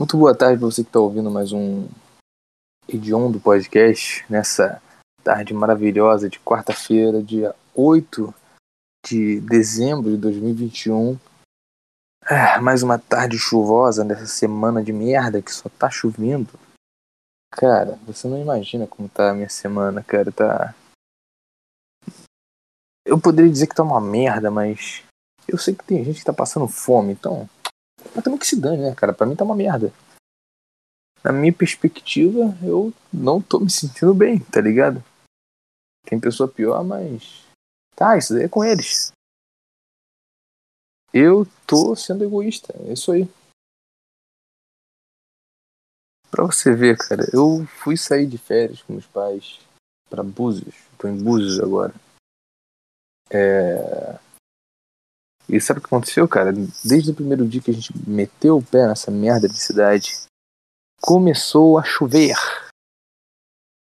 Muito boa tarde para você que está ouvindo mais um Edion do podcast nessa tarde maravilhosa de quarta-feira, dia 8 de dezembro de 2021. Ah, mais uma tarde chuvosa nessa semana de merda que só tá chovendo. Cara, você não imagina como tá a minha semana, cara. Tá. Eu poderia dizer que tá uma merda, mas eu sei que tem gente que tá passando fome, então mas também que se dane, né, cara? Pra mim tá uma merda. Na minha perspectiva, eu não tô me sentindo bem, tá ligado? Tem pessoa pior, mas. Tá, isso daí é com eles. Eu tô sendo egoísta, é isso aí. Pra você ver, cara, eu fui sair de férias com meus pais pra Búzios. Tô em Búzios agora. É e sabe o que aconteceu, cara? Desde o primeiro dia que a gente meteu o pé nessa merda de cidade, começou a chover.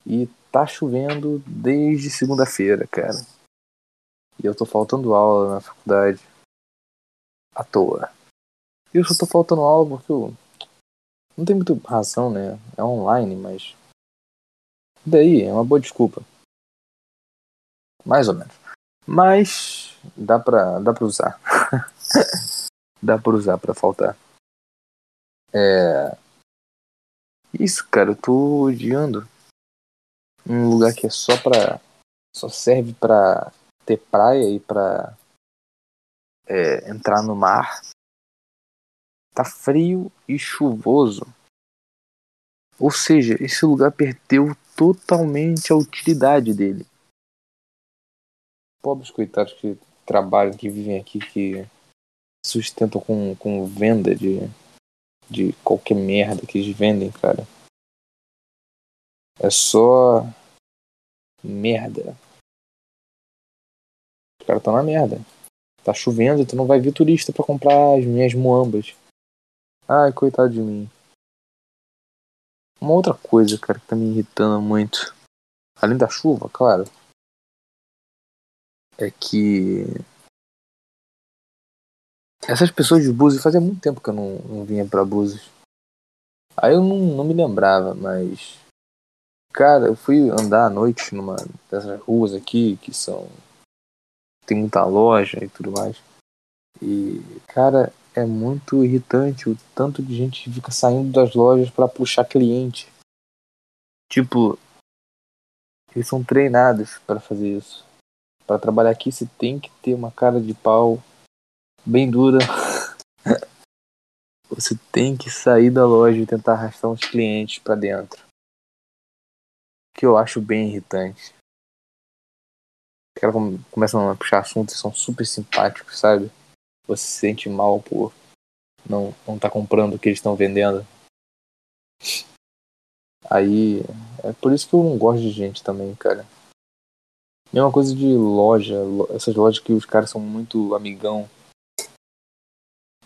E tá chovendo desde segunda-feira, cara. E eu tô faltando aula na faculdade. À toa. E eu só tô faltando aula porque eu. Não tem muita razão, né? É online, mas. Daí? É uma boa desculpa. Mais ou menos. Mas Dá pra, dá pra usar. dá pra usar pra faltar. É. Isso, cara, eu tô odiando. Um lugar que é só pra. Só serve pra ter praia e pra. É, entrar no mar. Tá frio e chuvoso. Ou seja, esse lugar perdeu totalmente a utilidade dele. Pobres coitados que trabalham, que vivem aqui, que sustentam com, com venda de, de qualquer merda que eles vendem, cara. É só merda. Os caras estão na merda. Tá chovendo, tu não vai ver turista para comprar as minhas muambas. Ai, coitado de mim. Uma outra coisa, cara, que tá me irritando muito. Além da chuva, claro é que essas pessoas de Búzios fazia muito tempo que eu não, não vinha para Búzios. Aí eu não, não me lembrava, mas cara, eu fui andar à noite numa dessas ruas aqui que são tem muita loja e tudo mais. E cara, é muito irritante o tanto de gente que fica saindo das lojas para puxar cliente. Tipo, eles são treinados para fazer isso para trabalhar aqui você tem que ter uma cara de pau bem dura. você tem que sair da loja e tentar arrastar uns clientes para dentro. Que eu acho bem irritante. Os começam a puxar assuntos e são super simpáticos, sabe? Você se sente mal por não, não tá comprando o que eles estão vendendo. Aí é por isso que eu não gosto de gente também, cara. Mesma coisa de loja, essas lojas que os caras são muito amigão.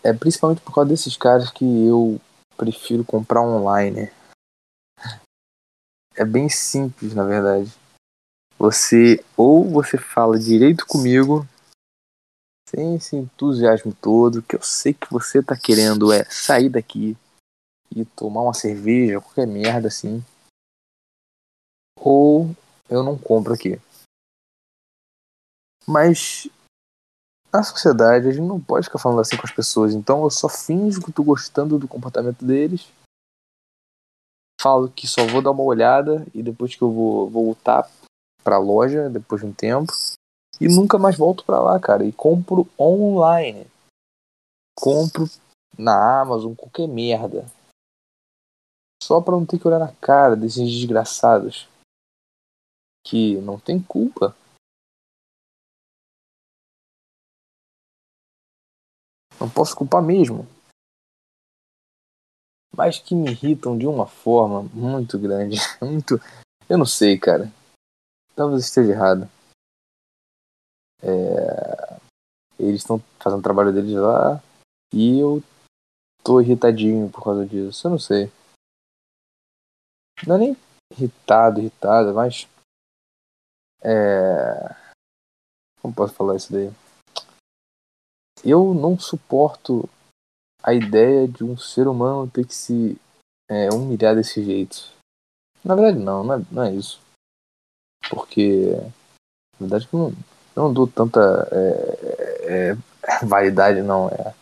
É principalmente por causa desses caras que eu prefiro comprar online. É bem simples, na verdade. Você ou você fala direito comigo, sem esse entusiasmo todo, que eu sei que você tá querendo é sair daqui e tomar uma cerveja, qualquer merda assim. Ou eu não compro aqui. Mas na sociedade a gente não pode ficar falando assim com as pessoas. Então eu só finjo que tô gostando do comportamento deles. Falo que só vou dar uma olhada e depois que eu vou voltar pra loja depois de um tempo. E nunca mais volto pra lá, cara. E compro online. Compro na Amazon, qualquer merda. Só pra não ter que olhar na cara desses desgraçados. Que não tem culpa Não posso culpar mesmo. Mas que me irritam de uma forma muito grande. Muito. Eu não sei, cara. Talvez esteja errado. É... Eles estão fazendo o trabalho deles lá. E eu tô irritadinho por causa disso. Eu não sei. Não é nem irritado, irritado, mas. É. Como posso falar isso daí? Eu não suporto a ideia de um ser humano ter que se é, humilhar desse jeito. Na verdade, não, não é, não é isso. Porque, na verdade, eu não, eu não dou tanta é, é, vaidade, não. É,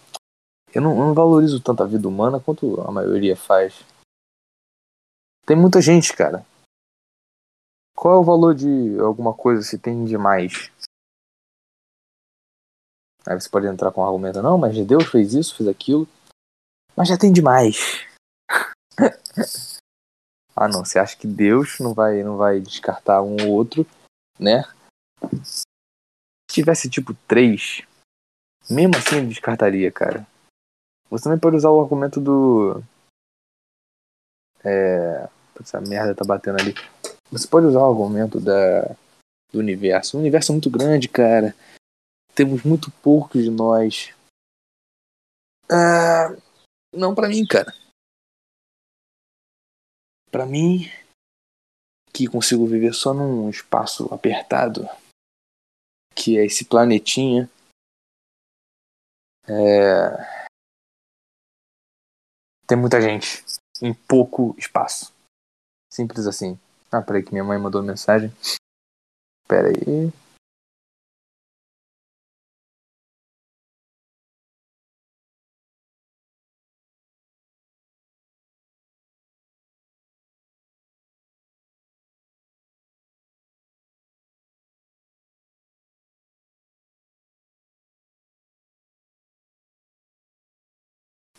eu, não. eu não valorizo tanto a vida humana quanto a maioria faz. Tem muita gente, cara. Qual é o valor de alguma coisa se tem demais? Aí você pode entrar com um argumento, não, mas Deus fez isso, fez aquilo. Mas já tem demais. ah não, você acha que Deus não vai, não vai descartar um ou outro, né? Se tivesse tipo três, mesmo assim ele descartaria, cara. Você também pode usar o argumento do. É. Essa merda tá batendo ali. Você pode usar o argumento da, do universo. O universo é muito grande, cara. Temos muito poucos de nós. Ah, não para mim, cara. Para mim, que consigo viver só num espaço apertado, que é esse planetinha, é... tem muita gente em pouco espaço. Simples assim. Ah, peraí que minha mãe mandou mensagem. Pera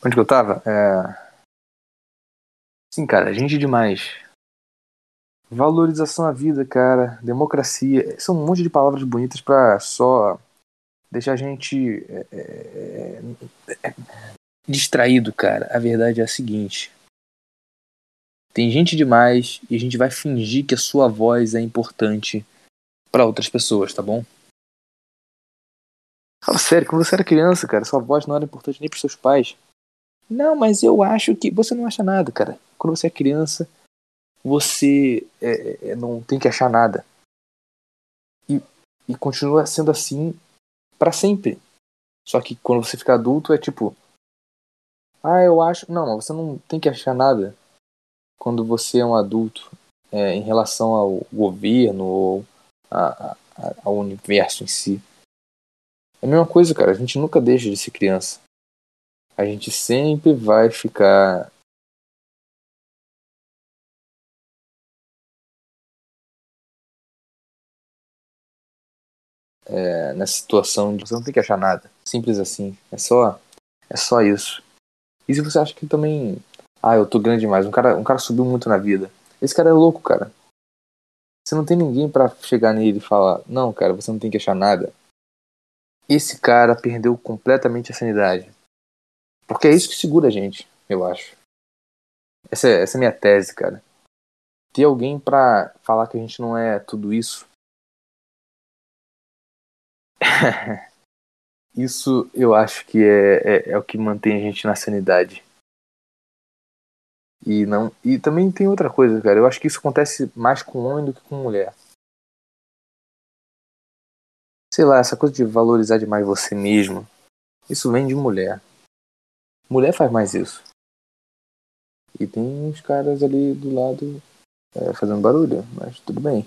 Onde que eu tava? É... Sim, cara, gente demais. Valorização à vida, cara. Democracia. São um monte de palavras bonitas pra só deixar a gente é, é, é, distraído, cara. A verdade é a seguinte. Tem gente demais e a gente vai fingir que a sua voz é importante para outras pessoas, tá bom? Fala sério, quando você era criança, cara, sua voz não era importante nem pros seus pais. Não, mas eu acho que. Você não acha nada, cara. Quando você é criança, você é, é, é, não tem que achar nada. E, e continua sendo assim para sempre. Só que quando você fica adulto é tipo. Ah, eu acho. Não, você não tem que achar nada quando você é um adulto é, em relação ao governo ou a, a, ao universo em si. É a mesma coisa, cara. A gente nunca deixa de ser criança a gente sempre vai ficar é, nessa situação de você não tem que achar nada. Simples assim. É só, é só isso. E se você acha que também. Ah, eu tô grande demais. Um cara, um cara subiu muito na vida. Esse cara é louco, cara. Você não tem ninguém para chegar nele e falar: Não, cara, você não tem que achar nada. Esse cara perdeu completamente a sanidade. Porque é isso que segura a gente, eu acho. Essa, é, essa é minha tese, cara. Ter alguém pra falar que a gente não é tudo isso. isso eu acho que é, é, é, o que mantém a gente na sanidade. E, não, e também tem outra coisa, cara. Eu acho que isso acontece mais com homem do que com mulher. Sei lá, essa coisa de valorizar demais você mesmo. Isso vem de mulher. Mulher faz mais isso. E tem uns caras ali do lado é, fazendo barulho, mas tudo bem.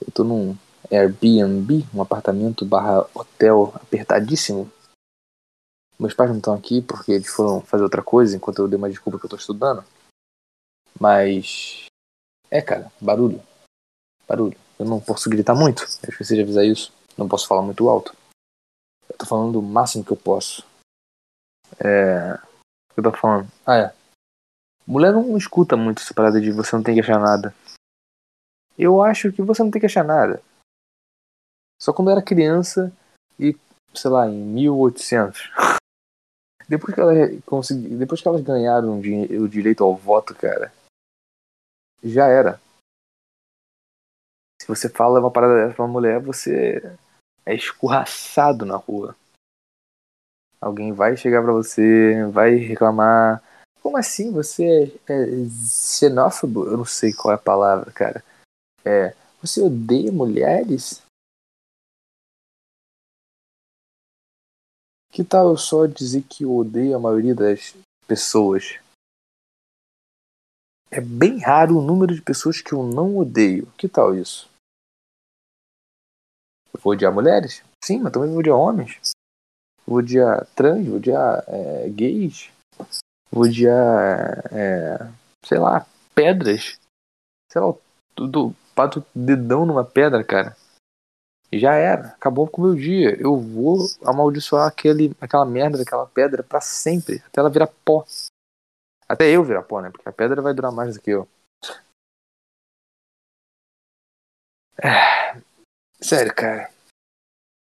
Eu tô num Airbnb, um apartamento barra hotel apertadíssimo. Meus pais não estão aqui porque eles foram fazer outra coisa enquanto eu dei uma desculpa que eu tô estudando. Mas. É, cara, barulho. Barulho. Eu não posso gritar muito. Eu esqueci de avisar isso. Não posso falar muito alto. Eu tô falando o máximo que eu posso. É. O que eu tô falando? Ah, é. Mulher não escuta muito essa parada de você não tem que achar nada. Eu acho que você não tem que achar nada. Só quando eu era criança e, sei lá, em 1800. Depois que, ela consegui, depois que elas ganharam o direito ao voto, cara, já era. Se você fala uma parada dessa pra uma mulher, você é escorraçado na rua. Alguém vai chegar para você, vai reclamar. Como assim? Você é, é xenófobo? Eu não sei qual é a palavra, cara. É, você odeia mulheres? Que tal eu só dizer que eu odeio a maioria das pessoas? É bem raro o número de pessoas que eu não odeio. Que tal isso? Eu vou odiar mulheres? Sim, mas também vou odiar homens. Vou odiar trans, vou odiar é, gays. Vou odiar, é, sei lá, pedras. Sei lá, tudo, pato dedão numa pedra, cara. Já era, acabou com o meu dia. Eu vou amaldiçoar aquele, aquela merda daquela pedra para sempre, até ela virar pó. Até eu virar pó, né? Porque a pedra vai durar mais do que eu. É... Sério, cara.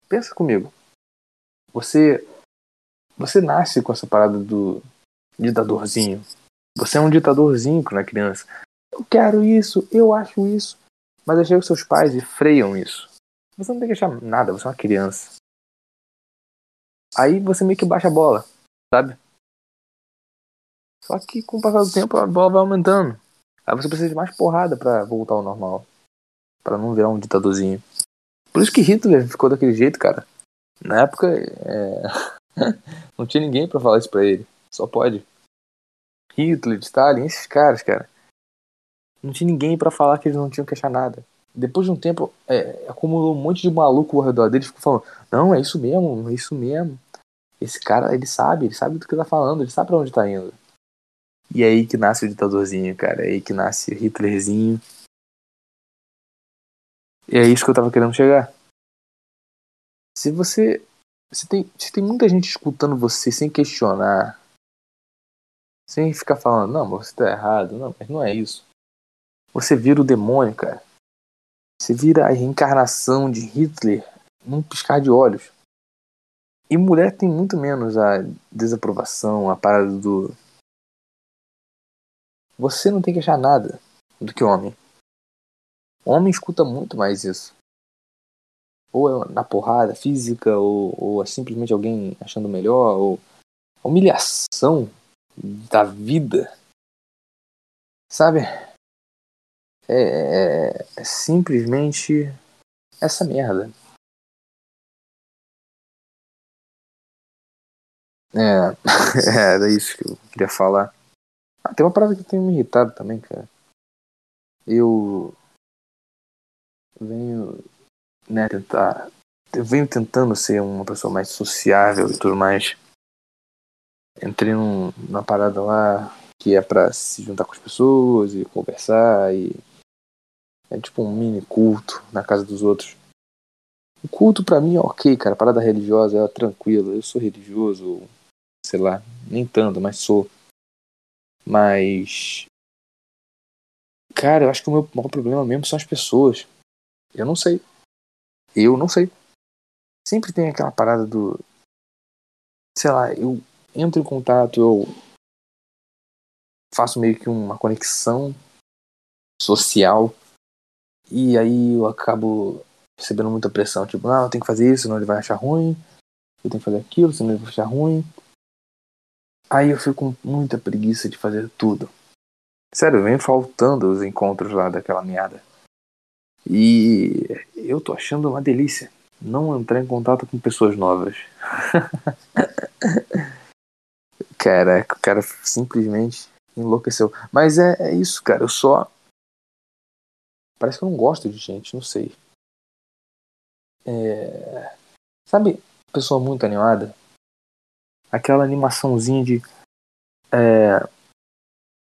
Pensa comigo. Você. Você nasce com essa parada do ditadorzinho. Você é um ditadorzinho quando é criança. Eu quero isso, eu acho isso. Mas aí chega os seus pais e freiam isso. Você não tem que achar nada, você é uma criança. Aí você meio que baixa a bola, sabe? Só que com o passar do tempo a bola vai aumentando. Aí você precisa de mais porrada para voltar ao normal. para não virar um ditadorzinho. Por isso que Hitler ficou daquele jeito, cara. Na época, é... não tinha ninguém para falar isso pra ele. Só pode. Hitler, Stalin, esses caras, cara. Não tinha ninguém para falar que eles não tinham que achar nada depois de um tempo, é, acumulou um monte de maluco ao redor dele, ficou falando, não, é isso mesmo, é isso mesmo. Esse cara, ele sabe, ele sabe do que tá falando, ele sabe pra onde tá indo. E é aí que nasce o ditadorzinho, cara, é aí que nasce o Hitlerzinho. E é isso que eu tava querendo chegar. Se você. Se tem, se tem muita gente escutando você sem questionar, sem ficar falando, não, mas você tá errado, não, mas não é isso. Você vira o demônio, cara. Você vira a reencarnação de Hitler num piscar de olhos. E mulher tem muito menos a desaprovação, a parada do. Você não tem que achar nada do que homem. Homem escuta muito mais isso. Ou é na porrada física, ou, ou é simplesmente alguém achando melhor, ou humilhação da vida. Sabe? É, é, é simplesmente essa merda. É, era isso que eu queria falar. Ah, tem uma parada que tem me irritado também, cara. Eu venho, né, tentar. Eu venho tentando ser uma pessoa mais sociável e tudo mais. Entrei num, numa parada lá que é pra se juntar com as pessoas e conversar e é tipo um mini culto na casa dos outros. O culto para mim é ok, cara. A parada religiosa é tranquila. Eu sou religioso, sei lá, nem tanto, mas sou. Mas. Cara, eu acho que o meu maior problema mesmo são as pessoas. Eu não sei. Eu não sei. Sempre tem aquela parada do. Sei lá, eu entro em contato, eu faço meio que uma conexão social e aí eu acabo recebendo muita pressão, tipo, não, eu tenho que fazer isso, senão ele vai achar ruim. Eu tenho que fazer aquilo, senão ele vai achar ruim. Aí eu fico com muita preguiça de fazer tudo. Sério, vem faltando os encontros lá daquela meada. E eu tô achando uma delícia não entrar em contato com pessoas novas. Caraca, o cara simplesmente enlouqueceu. Mas é, é isso, cara. Eu só Parece que eu não gosto de gente, não sei. É... Sabe, pessoa muito animada? Aquela animaçãozinha de. É...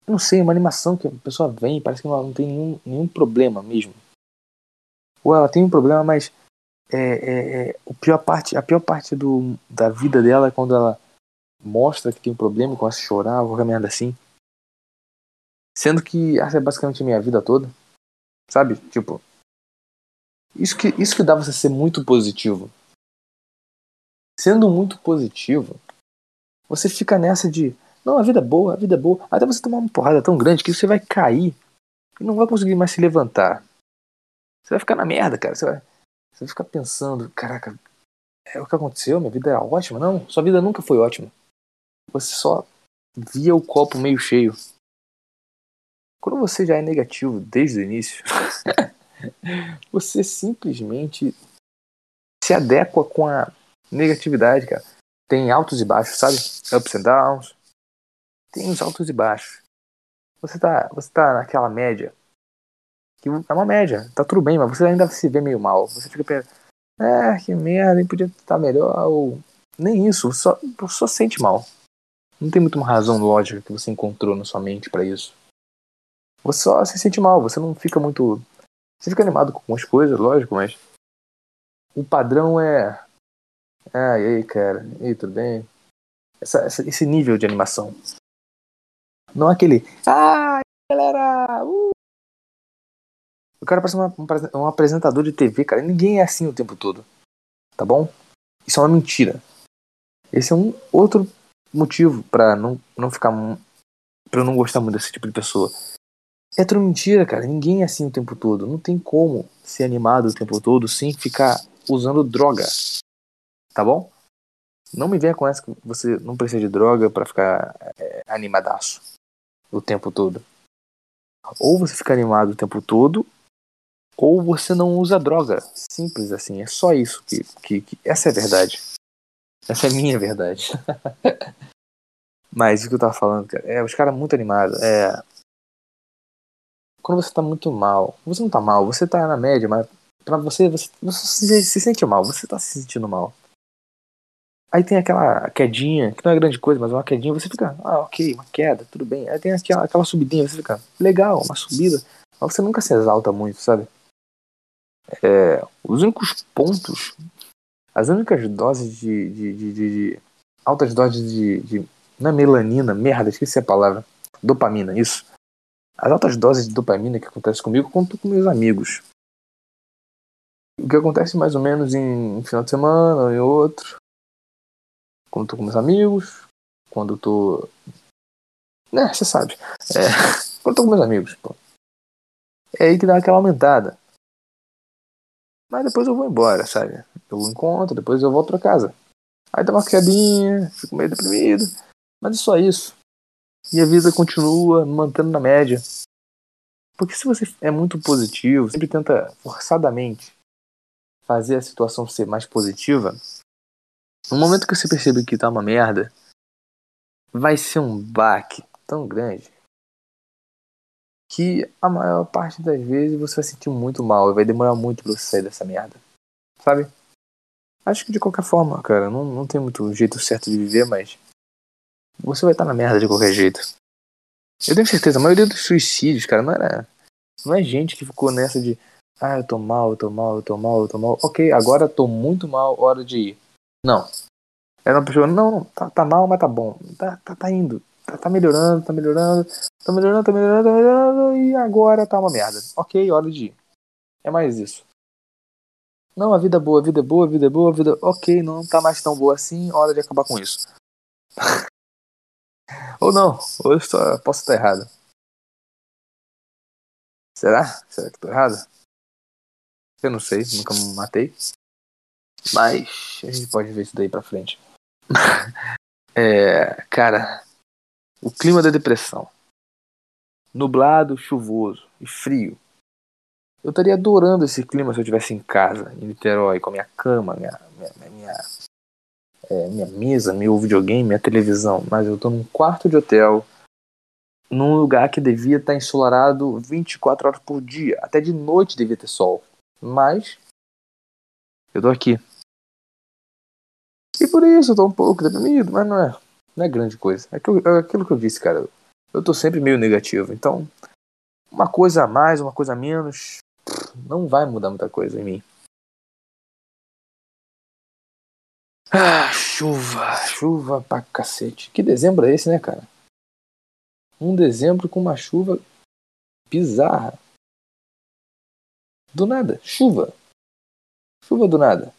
Não sei, uma animação que a pessoa vem parece que não tem nenhum, nenhum problema mesmo. Ou ela tem um problema, mas é, é, é, pior parte, a pior parte do, da vida dela é quando ela mostra que tem um problema, começa a chorar, qualquer merda assim. Sendo que essa é basicamente a minha vida toda. Sabe? Tipo. Isso que, isso que dá você ser muito positivo. Sendo muito positivo, você fica nessa de. Não, a vida é boa, a vida é boa. Até você tomar uma porrada tão grande que você vai cair e não vai conseguir mais se levantar. Você vai ficar na merda, cara. Você vai, você vai ficar pensando: caraca, é o que aconteceu? Minha vida era ótima? Não, sua vida nunca foi ótima. Você só via o copo meio cheio. Quando você já é negativo desde o início, você simplesmente se adequa com a negatividade, cara. tem altos e baixos, sabe? Ups and downs. Tem os altos e baixos. Você tá, você tá naquela média. Que é uma média, tá tudo bem, mas você ainda se vê meio mal. Você fica pensando, é, que merda, podia estar melhor, ou nem isso, só, só sente mal. Não tem muito uma razão lógica que você encontrou na sua mente para isso. Você só se sente mal, você não fica muito. Você fica animado com algumas coisas, lógico, mas. O padrão é. Ah, e aí, cara? E aí, tudo bem? Essa, essa, esse nível de animação. Não é aquele. Ah, galera! Cara parece uma, um apresentador de TV, cara. Ninguém é assim o tempo todo. Tá bom? Isso é uma mentira. Esse é um outro motivo para não, não ficar. para eu não gostar muito desse tipo de pessoa. É tudo mentira, cara. Ninguém é assim o tempo todo. Não tem como ser animado o tempo todo sem ficar usando droga. Tá bom? Não me venha com essa que você não precisa de droga para ficar é, animadaço o tempo todo. Ou você fica animado o tempo todo, ou você não usa droga. Simples assim. É só isso que, que, que essa é a verdade. Essa é a minha verdade. Mas o que eu tava falando, cara, é os caras muito animados. É. Quando você tá muito mal, você não tá mal, você tá na média, mas pra você, você, você se, se sente mal, você tá se sentindo mal. Aí tem aquela quedinha, que não é grande coisa, mas uma quedinha, você fica, ah, ok, uma queda, tudo bem. Aí tem aquela, aquela subidinha, você fica, legal, uma subida. Mas você nunca se exalta muito, sabe? É, os únicos pontos as únicas doses de, de, de, de altas doses de. Não é melanina, merda, esqueci a palavra. Dopamina, isso. As altas doses de dopamina que acontece comigo conto com meus amigos. O que acontece mais ou menos em um final de semana ou em outro. Quando tô com meus amigos. Quando tô. Né, você sabe. É, quando tô com meus amigos, pô. É aí que dá aquela aumentada. Mas depois eu vou embora, sabe? Eu encontro, depois eu volto pra casa. Aí dá uma quedinha, fico meio deprimido. Mas é só isso. E a vida continua mantendo na média. Porque se você é muito positivo, sempre tenta forçadamente fazer a situação ser mais positiva, no momento que você percebe que tá uma merda, vai ser um baque tão grande que a maior parte das vezes você vai sentir muito mal e vai demorar muito pra você sair dessa merda. Sabe? Acho que de qualquer forma, cara, não, não tem muito jeito certo de viver, mas você vai estar na merda de qualquer jeito. Eu tenho certeza, a maioria dos suicídios, cara, não era. Não é gente que ficou nessa de. Ah, eu tô mal, eu tô mal, eu tô mal, eu tô mal. Ok, agora tô muito mal, hora de ir. Não. Era uma pessoa, não, tá, tá mal, mas tá bom. Tá, tá, tá indo. Tá, tá melhorando, tá melhorando. Tá melhorando, tá melhorando, tá melhorando. E agora tá uma merda. Ok, hora de ir. É mais isso. Não, a vida é boa, a vida é boa, a vida é boa, a vida. Ok, não tá mais tão boa assim, hora de acabar com isso. ou não, ou eu só posso estar errado. Será? Será que tô errado? Eu não sei, nunca me matei. Mas a gente pode ver isso daí pra frente. é, cara, o clima da depressão. Nublado, chuvoso e frio. Eu estaria adorando esse clima se eu estivesse em casa, em Niterói, com a minha cama, minha, minha, minha, é, minha mesa, meu videogame, minha televisão. Mas eu estou num quarto de hotel, num lugar que devia estar ensolarado 24 horas por dia. Até de noite devia ter sol. Mas eu tô aqui. E por isso eu tô um pouco deprimido, mas não é, não é grande coisa. É aquilo, é aquilo que eu disse, cara. Eu tô sempre meio negativo. Então, uma coisa a mais, uma coisa a menos, não vai mudar muita coisa em mim. Ah, chuva, chuva pra cacete. Que dezembro é esse, né, cara? Um dezembro com uma chuva bizarra. Do nada, chuva. Chuva do nada.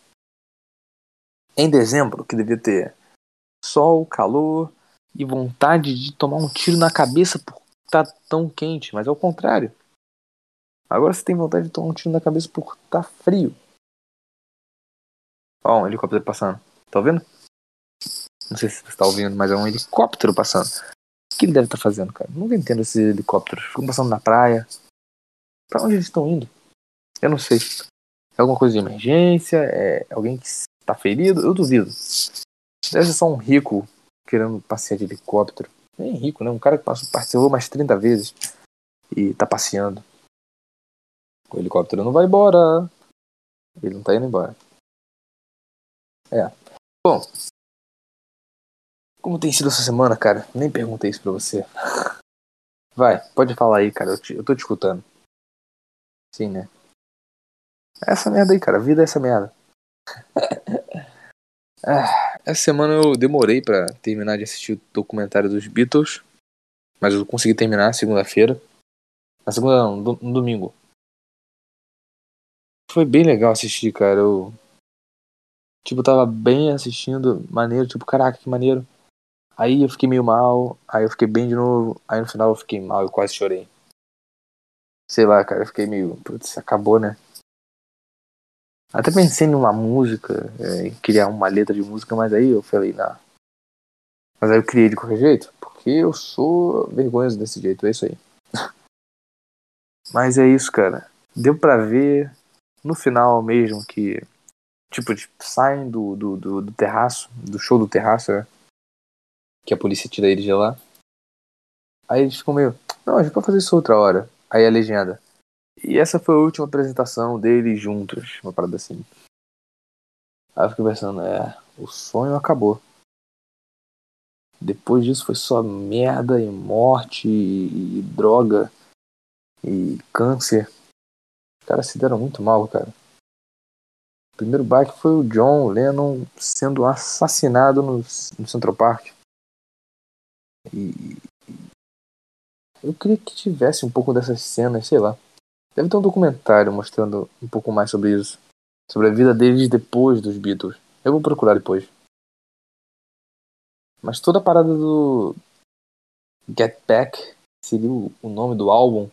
Em dezembro, que devia ter sol, calor e vontade de tomar um tiro na cabeça por estar tá tão quente, mas é o contrário. Agora você tem vontade de tomar um tiro na cabeça por tá frio. Ó, um helicóptero passando. Tá ouvindo? Não sei se você tá ouvindo, mas é um helicóptero passando. O que ele deve estar tá fazendo, cara? Nunca entendo esses helicópteros. Ficam passando na praia. Pra onde eles estão indo? Eu não sei. É alguma coisa de emergência? É alguém que tá ferido? Eu duvido. Ser só um rico querendo passear de helicóptero. Nem rico, né? Um cara que passou, participou mais 30 vezes e tá passeando. O helicóptero não vai embora. Ele não tá indo embora. É. Bom. Como tem sido essa semana, cara? Nem perguntei isso pra você. Vai, pode falar aí, cara. Eu, te, eu tô te escutando. Sim, né? Essa merda aí, cara. A vida é essa merda. ah, essa semana eu demorei para terminar de assistir o documentário dos Beatles. Mas eu consegui terminar segunda-feira. Na segunda não, no domingo. Foi bem legal assistir, cara. Eu. Tipo, tava bem assistindo, maneiro, tipo, caraca, que maneiro. Aí eu fiquei meio mal, aí eu fiquei bem de novo, aí no final eu fiquei mal, eu quase chorei. Sei lá, cara, eu fiquei meio. Putz, acabou, né? Até pensei numa música, é, em criar uma letra de música, mas aí eu falei, não. Mas aí eu criei de qualquer jeito, porque eu sou vergonhoso desse jeito, é isso aí. mas é isso, cara. Deu pra ver no final mesmo que, tipo, saem do, do, do, do terraço, do show do terraço, né? que a polícia tira eles de lá. Aí eles ficam meio, não, a gente pode fazer isso outra hora. Aí a legenda. E essa foi a última apresentação deles juntos, uma parada assim. Aí eu fiquei pensando, é, o sonho acabou. Depois disso foi só merda e morte e, e droga e câncer. Os caras se deram muito mal, cara. O primeiro bike foi o John Lennon sendo assassinado no, no Central Park. E eu queria que tivesse um pouco dessas cenas, sei lá. Deve ter um documentário mostrando um pouco mais sobre isso. Sobre a vida deles depois dos Beatles. Eu vou procurar depois. Mas toda a parada do Get Back seria o nome do álbum.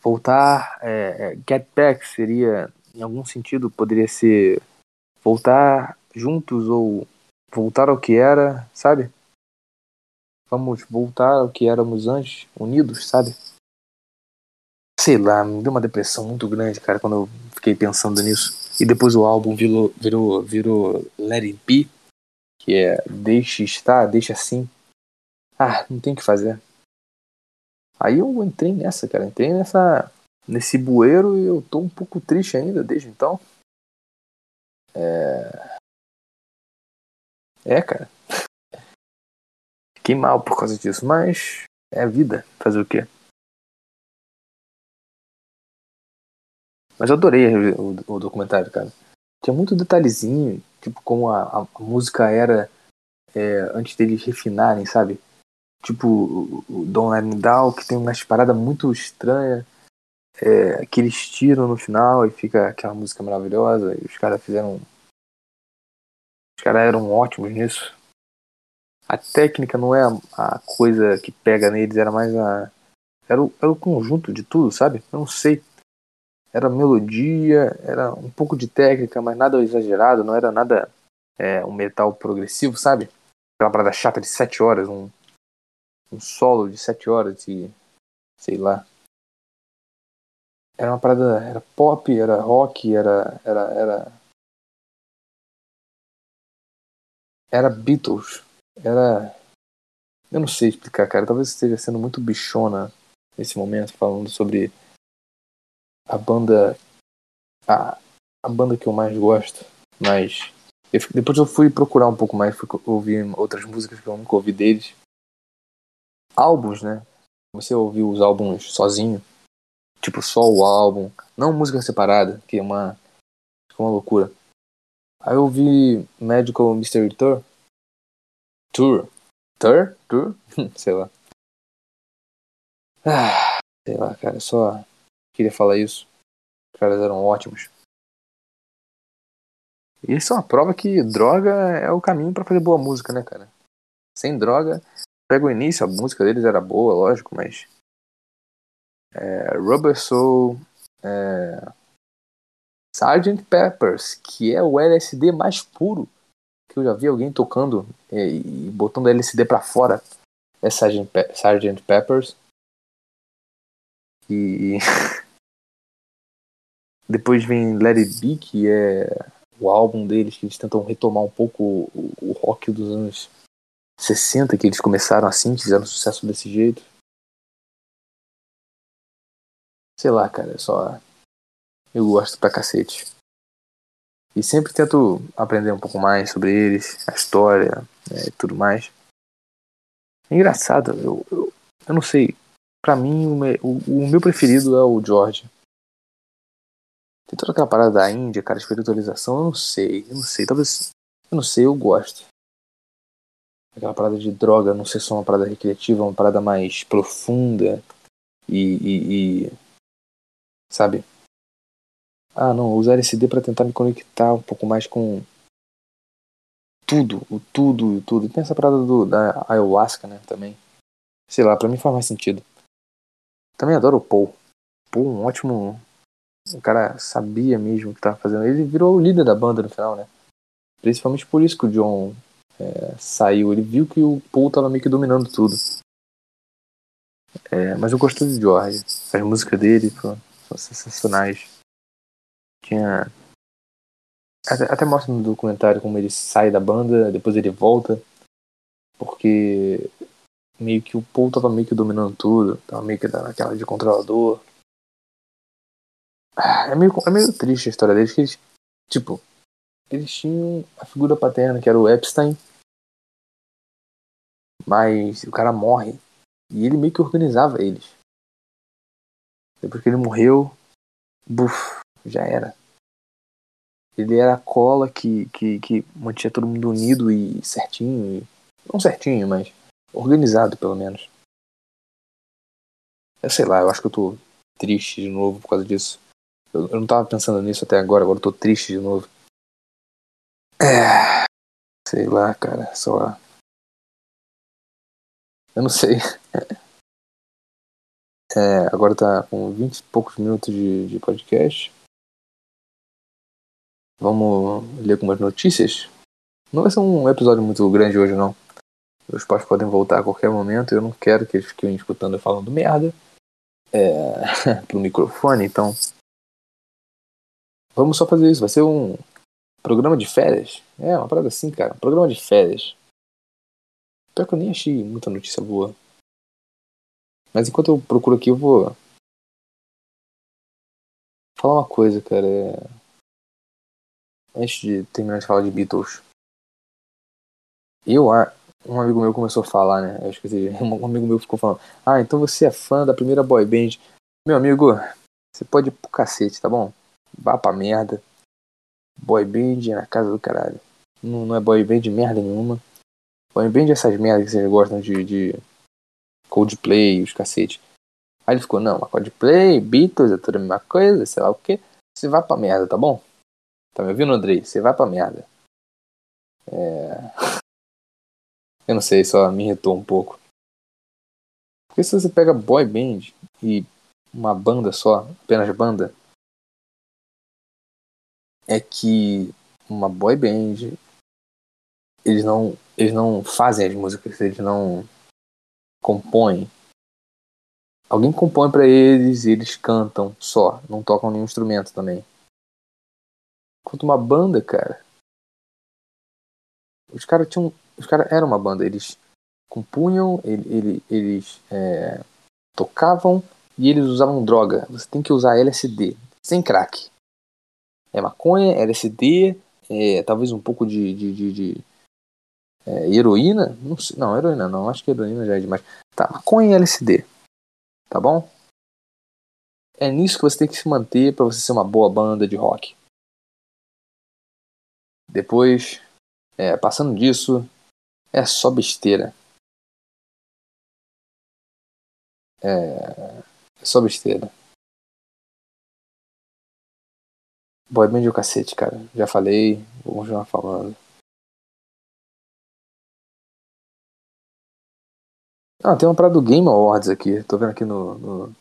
Voltar. É, é, Get Back seria, em algum sentido, poderia ser voltar juntos ou voltar ao que era, sabe? Vamos voltar ao que éramos antes, unidos, sabe? Sei lá, me deu uma depressão muito grande, cara, quando eu fiquei pensando nisso. E depois o álbum virou, virou, virou Let It Be, que é deixe estar, deixe assim. Ah, não tem o que fazer. Aí eu entrei nessa, cara, entrei nessa nesse bueiro e eu tô um pouco triste ainda desde então. É. É, cara. Fiquei mal por causa disso, mas é a vida. Fazer o quê? Mas eu adorei o, o, documentário, cara. Tinha muito detalhezinho, tipo como a, a música era é, antes deles refinarem, sabe? Tipo o, o Don Down, que tem umas paradas muito estranhas, é, que eles tiram no final e fica aquela música maravilhosa. E os caras fizeram. Os caras eram ótimos nisso. A técnica não é a, a coisa que pega neles, era mais a. Era o, era o conjunto de tudo, sabe? Eu não sei era melodia, era um pouco de técnica, mas nada exagerado, não era nada é, um metal progressivo, sabe? Aquela parada chata de 7 horas, um, um solo de 7 horas de. sei lá. Era uma parada. Era pop, era rock, era. era. era. Era Beatles. Era. Eu não sei explicar, cara. Talvez esteja sendo muito bichona nesse momento, falando sobre a banda a, a banda que eu mais gosto, mas eu, depois eu fui procurar um pouco mais, fui ouvir outras músicas que eu nunca ouvi deles. Álbuns, né? Você ouviu os álbuns sozinho, tipo só o álbum, não música separada, que é uma, que é uma loucura. Aí eu ouvi Magical Mystery Tour. Tour. Tour? Tour? sei lá. Ah, sei lá, cara, só queria falar isso. Os caras eram ótimos. E isso é uma prova que droga é o caminho para fazer boa música, né, cara? Sem droga, pega o início, a música deles era boa, lógico, mas. É, Rubber Soul, é, Sgt. Peppers, que é o LSD mais puro que eu já vi alguém tocando é, e botando LSD para fora. É Sgt. Pe Sgt. Peppers. E Depois vem Let It Be, que é o álbum deles, que eles tentam retomar um pouco o, o rock dos anos 60, que eles começaram assim, fizeram sucesso desse jeito. Sei lá, cara, é só. Eu gosto pra cacete. E sempre tento aprender um pouco mais sobre eles, a história né, e tudo mais. É engraçado, eu, eu, eu não sei. Pra mim, o, me, o, o meu preferido é o George. Tem toda aquela parada da Índia, cara, espiritualização, eu não sei, eu não sei, talvez, eu não sei, eu gosto. Aquela parada de droga não ser só uma parada recreativa, uma parada mais profunda e, e, e sabe? Ah, não, usar LSD para tentar me conectar um pouco mais com tudo, o tudo, o tudo. Tem essa parada do, da ayahuasca, né, também. Sei lá, pra mim faz mais sentido. Também adoro o Paul. Paul, um ótimo o cara sabia mesmo o que tava fazendo. Ele virou o líder da banda no final, né? Principalmente por isso que o John é, saiu. Ele viu que o Paul tava meio que dominando tudo. É, mas eu gostei do George. As músicas dele são sensacionais. Tinha. Até, até mostra no documentário como ele sai da banda, depois ele volta. Porque meio que o Paul tava meio que dominando tudo. Tava meio que naquela de controlador. É meio, é meio triste a história deles, que eles, tipo, eles tinham a figura paterna, que era o Epstein, mas o cara morre e ele meio que organizava eles. Depois que ele morreu, buf, já era. Ele era a cola que, que, que mantinha todo mundo unido e certinho. E, não certinho, mas organizado pelo menos. Eu sei lá, eu acho que eu tô triste de novo por causa disso. Eu, não tava pensando nisso até agora, agora eu tô triste de novo. É. Sei lá, cara, só. Eu não sei. É, agora tá com 20 e poucos minutos de, de podcast. Vamos ler algumas notícias. Não vai ser um episódio muito grande hoje, não. Os pais podem voltar a qualquer momento. Eu não quero que eles fiquem escutando eu falando merda é, pro microfone, então Vamos só fazer isso. Vai ser um programa de férias. É, uma parada assim, cara. Um programa de férias. Pior que eu nem achei muita notícia boa. Mas enquanto eu procuro aqui, eu vou. Falar uma coisa, cara. É... Antes de terminar de falar de Beatles. Eu, um amigo meu começou a falar, né? Eu esqueci. Um amigo meu ficou falando: Ah, então você é fã da primeira boy band. Meu amigo, você pode ir pro cacete, tá bom? Vá pra merda. Boy band na casa do caralho. Não, não é boy band de merda nenhuma. Boy band é essas merdas que vocês gostam de, de Coldplay, os cacete. Aí ele ficou, não, mas Coldplay, Beatles, é tudo a mesma coisa, sei lá o que. Você vai pra merda, tá bom? Tá me ouvindo, Andrei? Você vai pra merda. É... Eu não sei, só me irritou um pouco. Porque se você pega boy band e uma banda só, apenas banda, é que uma boy band eles não eles não fazem as músicas, eles não compõem. Alguém compõe para eles e eles cantam só, não tocam nenhum instrumento também. Enquanto uma banda, cara, os caras tinham, os caras eram uma banda, eles compunham, ele, ele, eles é, tocavam e eles usavam droga. Você tem que usar LSD, sem crack é maconha, LSD, é, talvez um pouco de, de, de, de é, heroína. Não, sei, não, heroína não, acho que heroína já é demais. Tá, maconha e LSD. Tá bom? É nisso que você tem que se manter para você ser uma boa banda de rock. Depois, é, passando disso, é só besteira. É, é só besteira. Boy band o cacete, cara. Já falei, vou continuar falando. Ah, tem uma parada do Game Awards aqui. Tô vendo aqui no, no...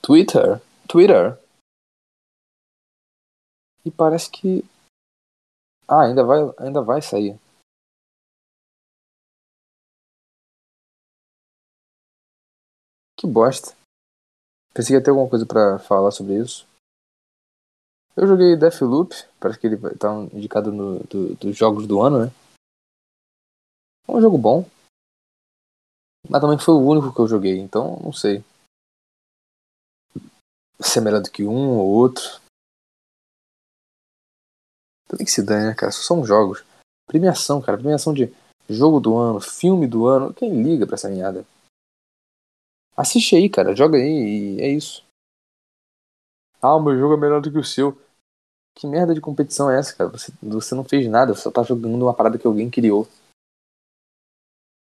Twitter. Twitter. E parece que. Ah, ainda vai, ainda vai sair. Que bosta. Pensei que ia ter alguma coisa pra falar sobre isso. Eu joguei Deathloop, parece que ele tá indicado no, do, dos jogos do ano, né? É um jogo bom. Mas também foi o único que eu joguei, então não sei. Se é melhor do que um ou outro. Também que se dane, né, cara? São jogos. Premiação, cara. Premiação de jogo do ano, filme do ano. Quem liga pra essa merda? Assiste aí, cara. Joga aí e é isso. Ah, o meu jogo é melhor do que o seu. Que merda de competição é essa, cara? Você, você não fez nada, você só tá jogando uma parada que alguém criou.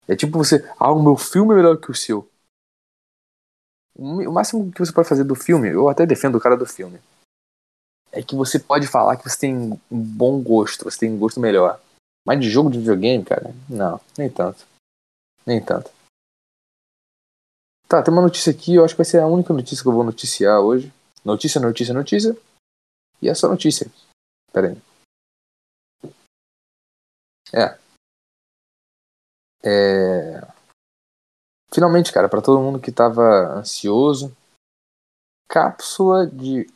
É tipo você, ah, o meu filme é melhor que o seu. O máximo que você pode fazer do filme, eu até defendo o cara do filme, é que você pode falar que você tem um bom gosto, você tem um gosto melhor. Mas de jogo de videogame, cara, não, nem tanto. Nem tanto. Tá, tem uma notícia aqui, eu acho que vai ser a única notícia que eu vou noticiar hoje. Notícia, notícia, notícia. E essa notícia. Pera aí. É. É... Finalmente, cara, para todo mundo que tava ansioso, cápsula de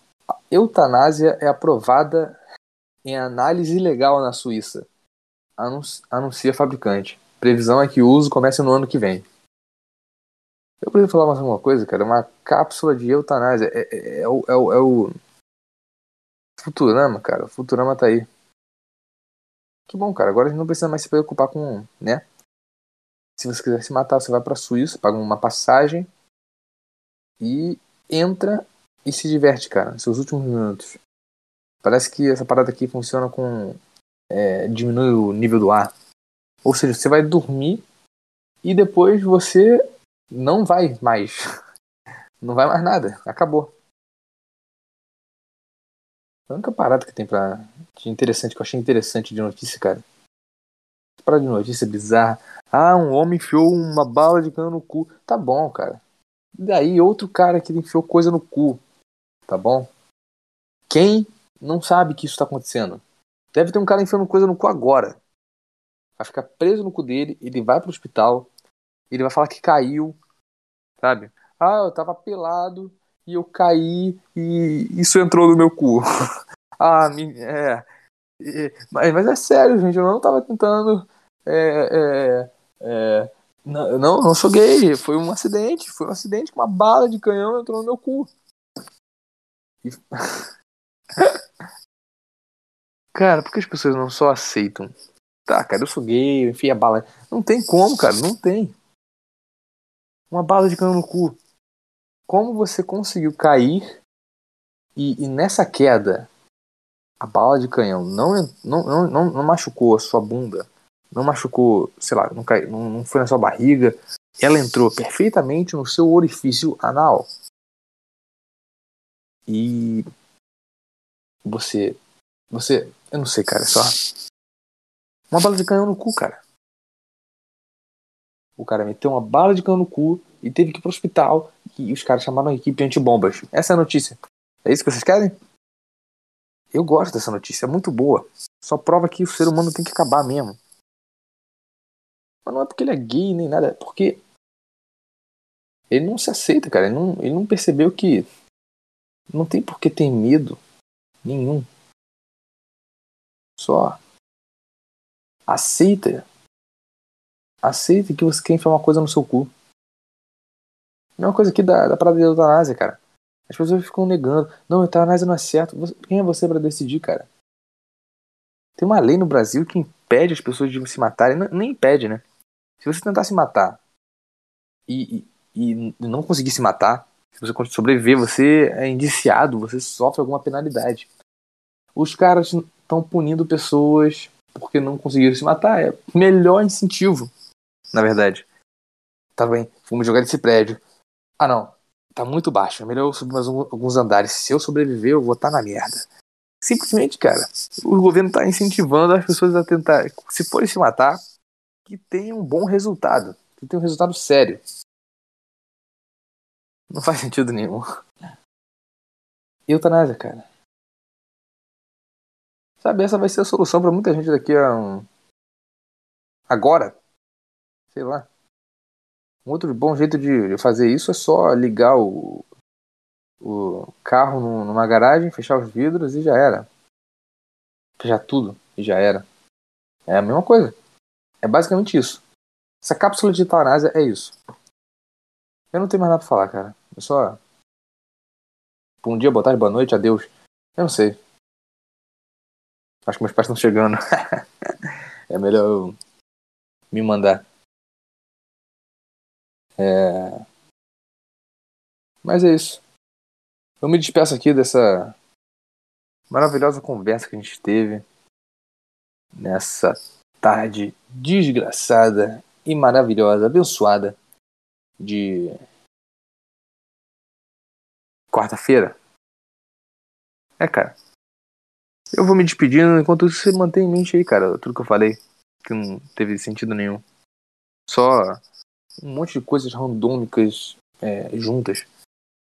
eutanásia é aprovada em análise legal na Suíça. Anuncia fabricante. Previsão é que o uso comece no ano que vem. Eu preciso falar mais uma coisa, cara. Uma cápsula de eutanásia. É, é, é, o, é, o, é o Futurama, cara. O Futurama tá aí. Que bom, cara. Agora a gente não precisa mais se preocupar com, né? Se você quiser se matar, você vai pra Suíça, paga uma passagem e entra e se diverte, cara, seus últimos minutos. Parece que essa parada aqui funciona com. É, diminui o nível do ar. Ou seja, você vai dormir e depois você não vai mais. Não vai mais nada. Acabou. A única parada que tem pra. de interessante, que eu achei interessante de notícia, cara. Parada de notícia bizarra. Ah, um homem enfiou uma bala de cano no cu. Tá bom, cara. Daí outro cara que enfiou coisa no cu. Tá bom? Quem não sabe que isso tá acontecendo? Deve ter um cara enfiando coisa no cu agora. Vai ficar preso no cu dele, ele vai pro hospital, ele vai falar que caiu, sabe? Ah, eu tava pelado e eu caí e isso entrou no meu cu. ah, é. Mas, mas é sério, gente, eu não tava tentando. É, é, é, não, não, não sou gay, foi um acidente, foi um acidente com uma bala de canhão entrou no meu cu. E... cara, por que as pessoas não só aceitam? Tá, cara, eu sou gay, eu enfio a bala. Não tem como, cara, não tem. Uma bala de canhão no cu. Como você conseguiu cair e, e nessa queda a bala de canhão não, não, não, não, não machucou a sua bunda, não machucou, sei lá, não, cai, não, não foi na sua barriga, ela entrou perfeitamente no seu orifício anal. E você, você, eu não sei, cara, é só uma bala de canhão no cu, cara. O cara meteu uma bala de cano no cu e teve que ir pro hospital. E os caras chamaram a equipe antibombas. Essa é a notícia. É isso que vocês querem? Eu gosto dessa notícia, é muito boa. Só prova que o ser humano tem que acabar mesmo. Mas não é porque ele é gay nem nada, é porque ele não se aceita, cara. Ele não, ele não percebeu que não tem por que ter medo nenhum. Só aceita Aceite que você quer enfiar uma coisa no seu cu. Não é coisa aqui da, da parada de eutanásia, cara. As pessoas ficam negando. Não, eutanásia não é certo. Quem é você para decidir, cara? Tem uma lei no Brasil que impede as pessoas de se matarem. Não, nem impede, né? Se você tentar se matar e, e, e não conseguir se matar, se você sobreviver, você é indiciado, você sofre alguma penalidade. Os caras estão punindo pessoas porque não conseguiram se matar. É melhor incentivo na verdade. Tá bem, vamos jogar desse prédio. Ah não, tá muito baixo. É melhor eu subir mais um, alguns andares. Se eu sobreviver, eu vou estar tá na merda. Simplesmente, cara, o governo tá incentivando as pessoas a tentar, se forem se matar, que tenha um bom resultado. Que tenha um resultado sério. Não faz sentido nenhum. Eutanásia, cara. Sabe, essa vai ser a solução para muita gente daqui a um. Agora, sei lá. Um outro bom jeito de fazer isso é só ligar o. o carro numa garagem, fechar os vidros e já era. Fechar tudo e já era. É a mesma coisa. É basicamente isso. Essa cápsula de eutanásia é isso. Eu não tenho mais nada pra falar, cara. Eu só. Bom dia, boa tarde, boa noite, adeus. Eu não sei. Acho que meus pais estão chegando. é melhor eu me mandar. É... Mas é isso. Eu me despeço aqui dessa maravilhosa conversa que a gente teve nessa tarde desgraçada e maravilhosa, abençoada de quarta-feira. É, cara. Eu vou me despedindo enquanto você mantém em mente aí, cara, tudo que eu falei, que não teve sentido nenhum. Só um monte de coisas randômicas é, juntas.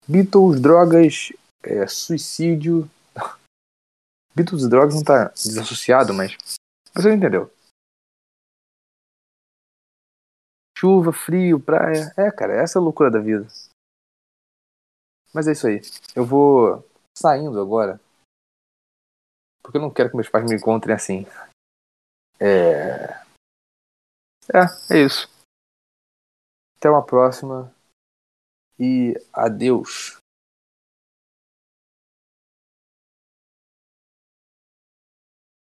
Beatles, drogas, é, suicídio. Beatles e drogas não tá desassociado, mas você entendeu. Chuva, frio, praia. É, cara, essa é a loucura da vida. Mas é isso aí. Eu vou saindo agora. Porque eu não quero que meus pais me encontrem assim. É. É, é isso. Até uma próxima. E adeus.